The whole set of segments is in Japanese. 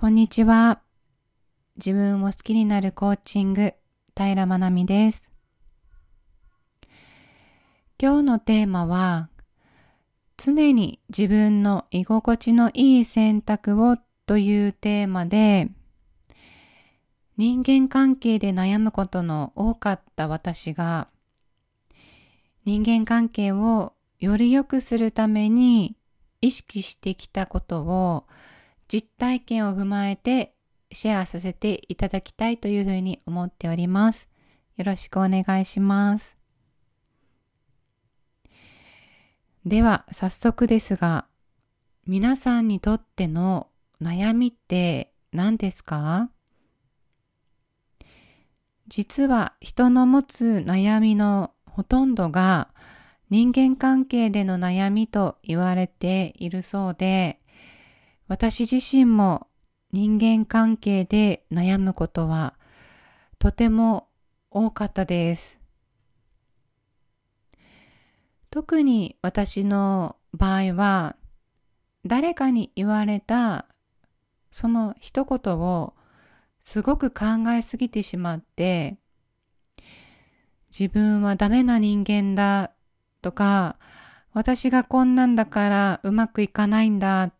こんにちは。自分を好きになるコーチング、平まなみです。今日のテーマは、常に自分の居心地のいい選択をというテーマで、人間関係で悩むことの多かった私が、人間関係をより良くするために意識してきたことを実体験を踏まえてシェアさせていただきたいというふうに思っております。よろしくお願いします。では早速ですが、皆さんにとっての悩みって何ですか？実は人の持つ悩みのほとんどが人間関係での悩みと言われているそうで、私自身も人間関係で悩むことはとても多かったです。特に私の場合は誰かに言われたその一言をすごく考えすぎてしまって自分はダメな人間だとか私がこんなんだからうまくいかないんだっ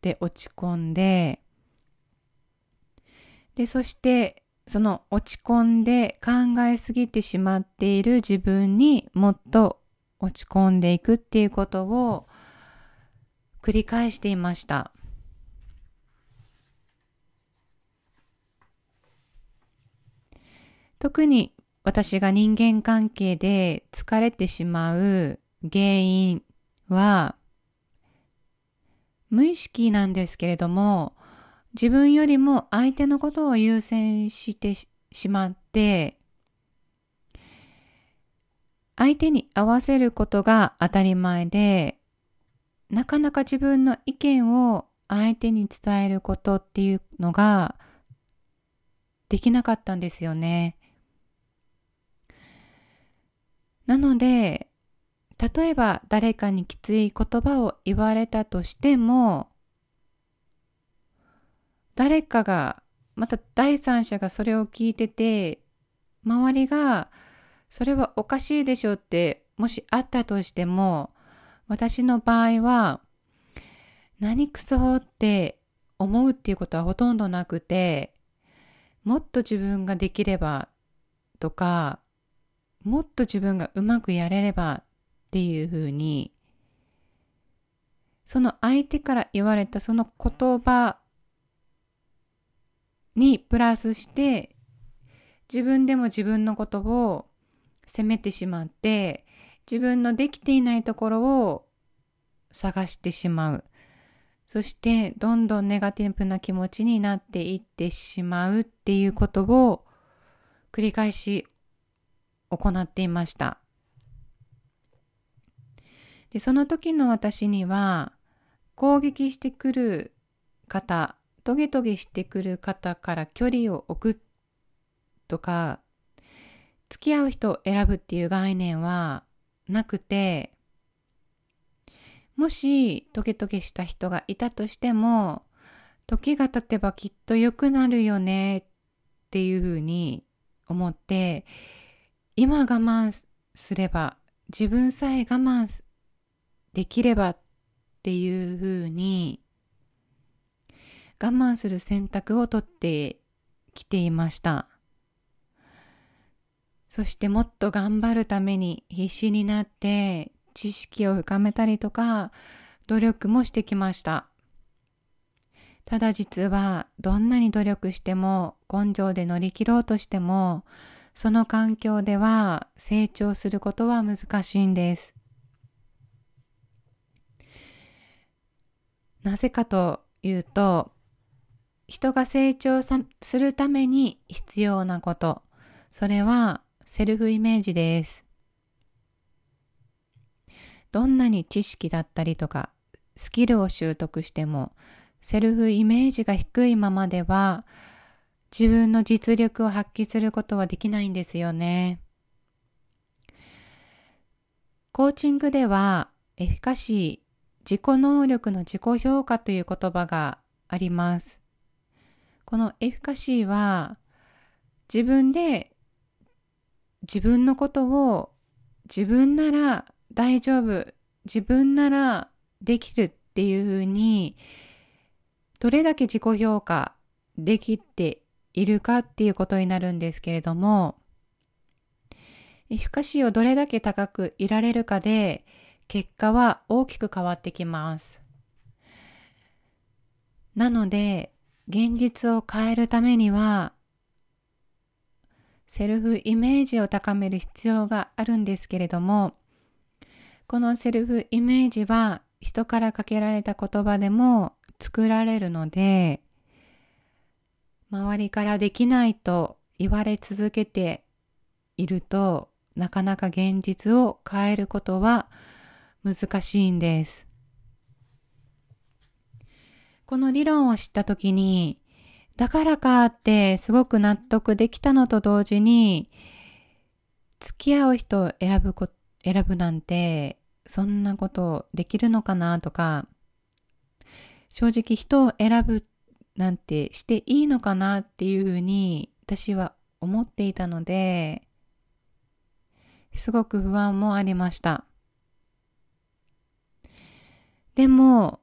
て落ち込んででそしてその落ち込んで考えすぎてしまっている自分にもっと落ち込んでいくっていうことを繰り返していました。特に私が人間関係で疲れてしまう原因は無意識なんですけれども自分よりも相手のことを優先してしまって相手に合わせることが当たり前でなかなか自分の意見を相手に伝えることっていうのができなかったんですよね。なので例えば誰かにきつい言葉を言われたとしても誰かがまた第三者がそれを聞いてて周りがそれはおかしいでしょってもしあったとしても私の場合は何くそって思うっていうことはほとんどなくてもっと自分ができればとかもっと自分がうまくやれればっていうふうにその相手から言われたその言葉にプラスして自分でも自分のことを責めてしまって自分のできていないところを探してしまう。そしてどんどんネガティブな気持ちになっていってしまうっていうことを繰り返し行っていました。でその時の私には攻撃してくる方トゲトゲしてくる方から距離を置くとか付き合う人を選ぶっていう概念はなくてもしトゲトゲした人がいたとしても時が経てばきっと良くなるよねっていうふうに思って今我慢すれば自分さえ我慢できればっていうふうに我慢する選択をとってきていました。そしてもっと頑張るために必死になって知識を深めたりとか努力もしてきました。ただ実はどんなに努力しても根性で乗り切ろうとしてもその環境では成長することは難しいんです。なぜかというと人が成長するために必要なことそれはセルフイメージですどんなに知識だったりとかスキルを習得してもセルフイメージが低いままでは自分の実力を発揮することはできないんですよね。コーチングではエフィカシー自己能力の自己評価という言葉があります。このエフィカシーは自分で自分のことを自分なら大丈夫、自分ならできるっていうふうにどれだけ自己評価できているかっていうことになるんですけれども、エフィカシーをどれだけ高くいられるかで結果は大きく変わってきます。なので、現実を変えるためには、セルフイメージを高める必要があるんですけれども、このセルフイメージは人からかけられた言葉でも作られるので、周りからできないと言われ続けているとなかなか現実を変えることは難しいんです。この理論を知ったときに、だからかってすごく納得できたのと同時に、付き合う人を選ぶこ、選ぶなんて、そんなことできるのかなとか、正直人を選ぶなんてしていいのかなっていうふうに私は思っていたので、すごく不安もありました。でも、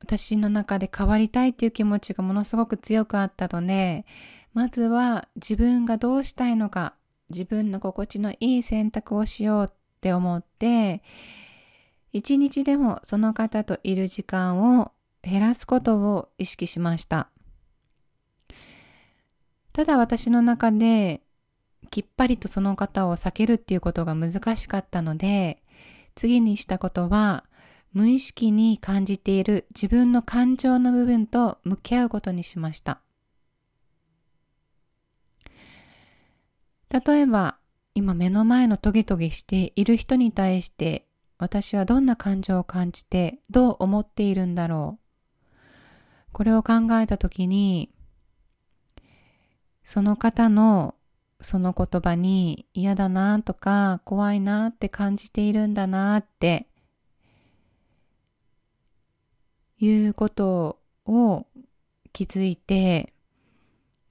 私の中で変わりたいっていう気持ちがものすごく強くあったので、まずは自分がどうしたいのか、自分の心地のいい選択をしようって思って、一日でもその方といる時間を減らすことを意識しました。ただ私の中できっぱりとその方を避けるっていうことが難しかったので、次にしたことは無意識に感じている自分の感情の部分と向き合うことにしました。例えば、今目の前のトゲトゲしている人に対して私はどんな感情を感じてどう思っているんだろうこれを考えたときに、その方のその言葉に嫌だなとか怖いなって感じているんだなっていうことを気づいて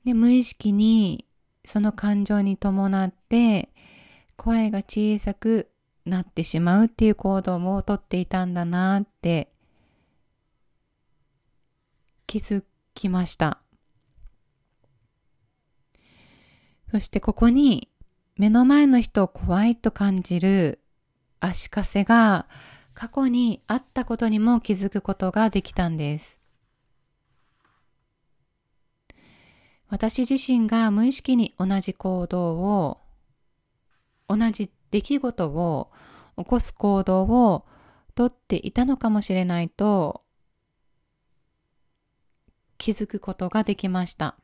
で無意識にその感情に伴って声が小さくなってしまうっていう行動をとっていたんだなって気づきました。そしてここに目の前の人を怖いと感じる足かせが過去にあったことにも気づくことができたんです。私自身が無意識に同じ行動を同じ出来事を起こす行動をとっていたのかもしれないと気づくことができました。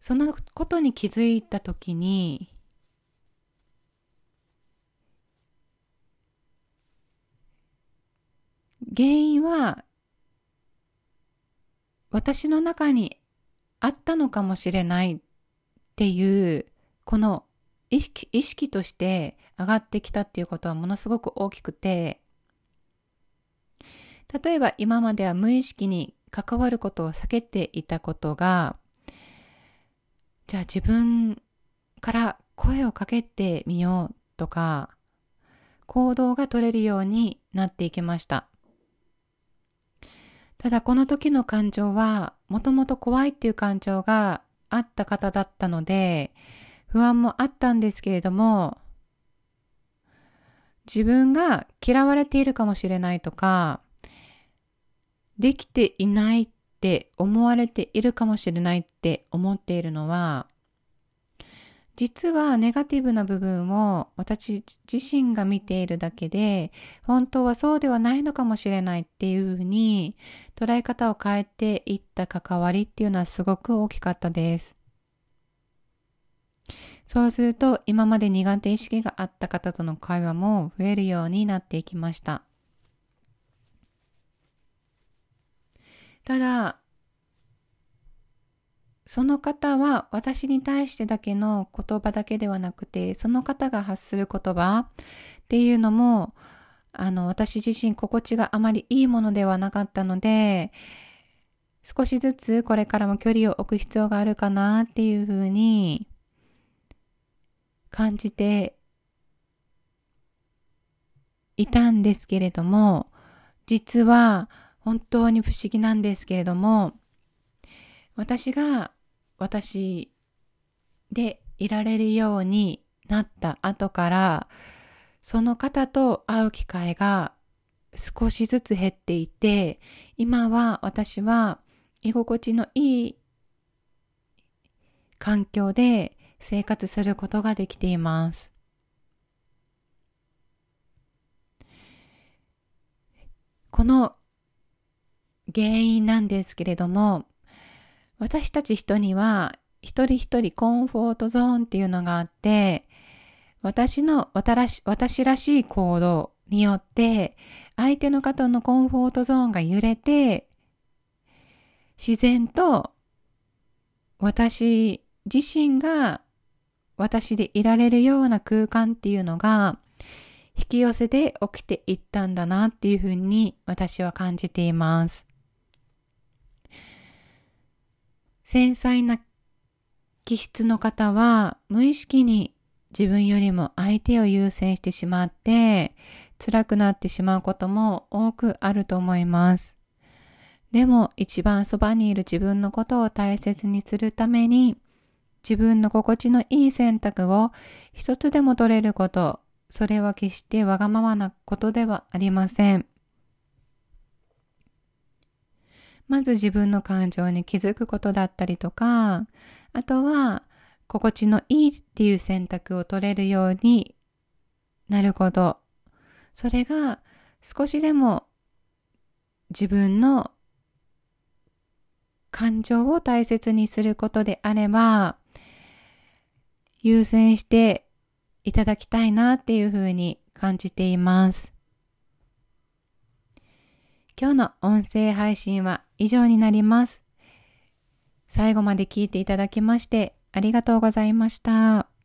そのことに気づいたときに、原因は私の中にあったのかもしれないっていうこの意識意識として上がってきたっていうことはものすごく大きくて例えば今までは無意識に関わることを避けていたことが、じゃあ自分から声をかけてみようとか、行動が取れるようになっていきました。ただこの時の感情は、もともと怖いっていう感情があった方だったので、不安もあったんですけれども、自分が嫌われているかもしれないとか、できていないって思われているかもしれないって思っているのは、実はネガティブな部分を私自身が見ているだけで、本当はそうではないのかもしれないっていうふうに捉え方を変えていった関わりっていうのはすごく大きかったです。そうすると今まで苦手意識があった方との会話も増えるようになっていきました。ただ、その方は私に対してだけの言葉だけではなくて、その方が発する言葉っていうのも、あの、私自身心地があまりいいものではなかったので、少しずつこれからも距離を置く必要があるかなっていうふうに感じていたんですけれども、実は本当に不思議なんですけれども、私が私でいられるようになった後から、その方と会う機会が少しずつ減っていて、今は私は居心地のいい環境で生活することができています。この原因なんですけれども、私たち人には一人一人コンフォートゾーンっていうのがあって、私の私らしい行動によって相手の方のコンフォートゾーンが揺れて自然と私自身が私でいられるような空間っていうのが引き寄せて起きていったんだなっていうふうに私は感じています。繊細な気質の方は無意識に自分よりも相手を優先してしまって辛くなってしまうことも多くあると思います。でも一番そばにいる自分のことを大切にするために自分の心地のいい選択を一つでも取れること、それは決してわがままなことではありません。まず自分の感情に気づくことだったりとか、あとは心地のいいっていう選択を取れるようになること。それが少しでも自分の感情を大切にすることであれば、優先していただきたいなっていうふうに感じています。今日の音声配信は以上になります。最後まで聞いていただきましてありがとうございました。